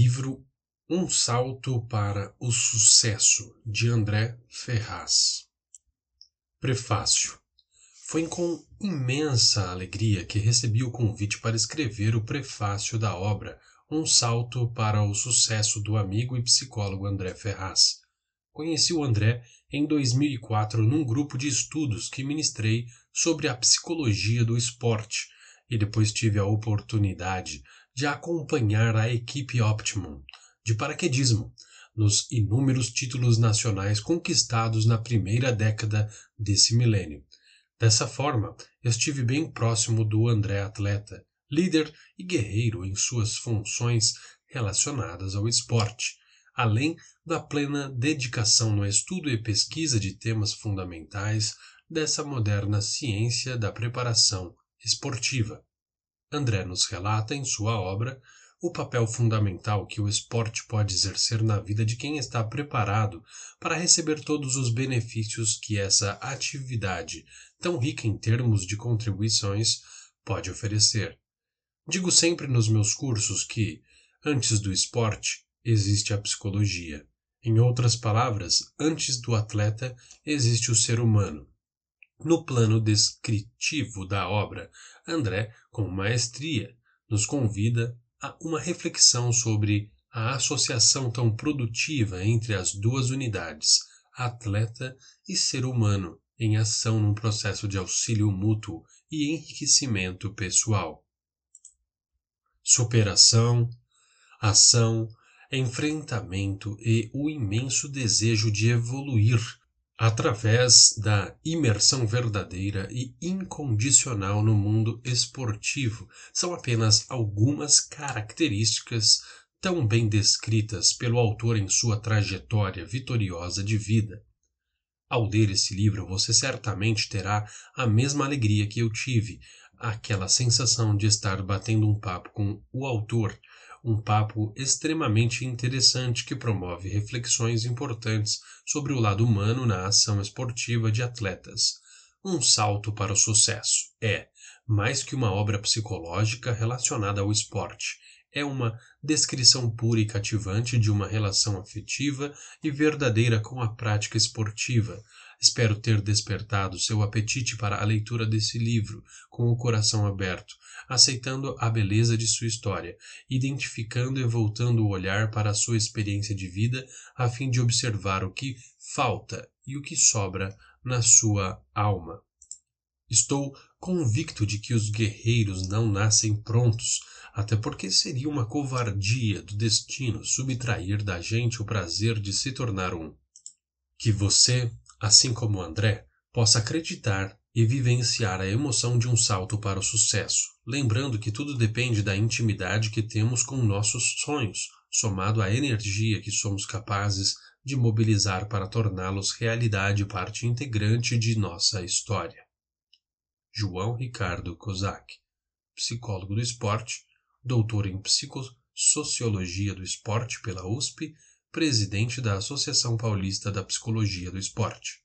Livro Um Salto para o Sucesso, de André Ferraz. Prefácio. Foi com imensa alegria que recebi o convite para escrever o prefácio da obra Um Salto para o Sucesso do amigo e psicólogo André Ferraz. Conheci o André em 2004 num grupo de estudos que ministrei sobre a psicologia do esporte e depois tive a oportunidade de acompanhar a equipe Optimum de paraquedismo nos inúmeros títulos nacionais conquistados na primeira década desse milênio. Dessa forma, estive bem próximo do André atleta, líder e guerreiro em suas funções relacionadas ao esporte, além da plena dedicação no estudo e pesquisa de temas fundamentais dessa moderna ciência da preparação esportiva. André nos relata em sua obra o papel fundamental que o esporte pode exercer na vida de quem está preparado para receber todos os benefícios que essa atividade, tão rica em termos de contribuições, pode oferecer. Digo sempre nos meus cursos que, antes do esporte, existe a psicologia. Em outras palavras, antes do atleta existe o ser humano. No plano descritivo da obra, André, com maestria, nos convida a uma reflexão sobre a associação tão produtiva entre as duas unidades, atleta e ser humano, em ação num processo de auxílio mútuo e enriquecimento pessoal. Superação, ação, enfrentamento e o imenso desejo de evoluir através da imersão verdadeira e incondicional no mundo esportivo são apenas algumas características tão bem descritas pelo autor em sua trajetória vitoriosa de vida. Ao ler esse livro, você certamente terá a mesma alegria que eu tive, aquela sensação de estar batendo um papo com o autor um papo extremamente interessante que promove reflexões importantes sobre o lado humano na ação esportiva de atletas. Um salto para o sucesso é, mais que uma obra psicológica relacionada ao esporte, é uma descrição pura e cativante de uma relação afetiva e verdadeira com a prática esportiva, Espero ter despertado seu apetite para a leitura desse livro com o coração aberto, aceitando a beleza de sua história, identificando e voltando o olhar para a sua experiência de vida a fim de observar o que falta e o que sobra na sua alma. Estou convicto de que os guerreiros não nascem prontos, até porque seria uma covardia do destino subtrair da gente o prazer de se tornar um. Que você assim como André, possa acreditar e vivenciar a emoção de um salto para o sucesso, lembrando que tudo depende da intimidade que temos com nossos sonhos, somado à energia que somos capazes de mobilizar para torná-los realidade parte integrante de nossa história. João Ricardo Kozak, psicólogo do esporte, doutor em psicossociologia do esporte pela USP presidente da Associação Paulista da Psicologia do Esporte.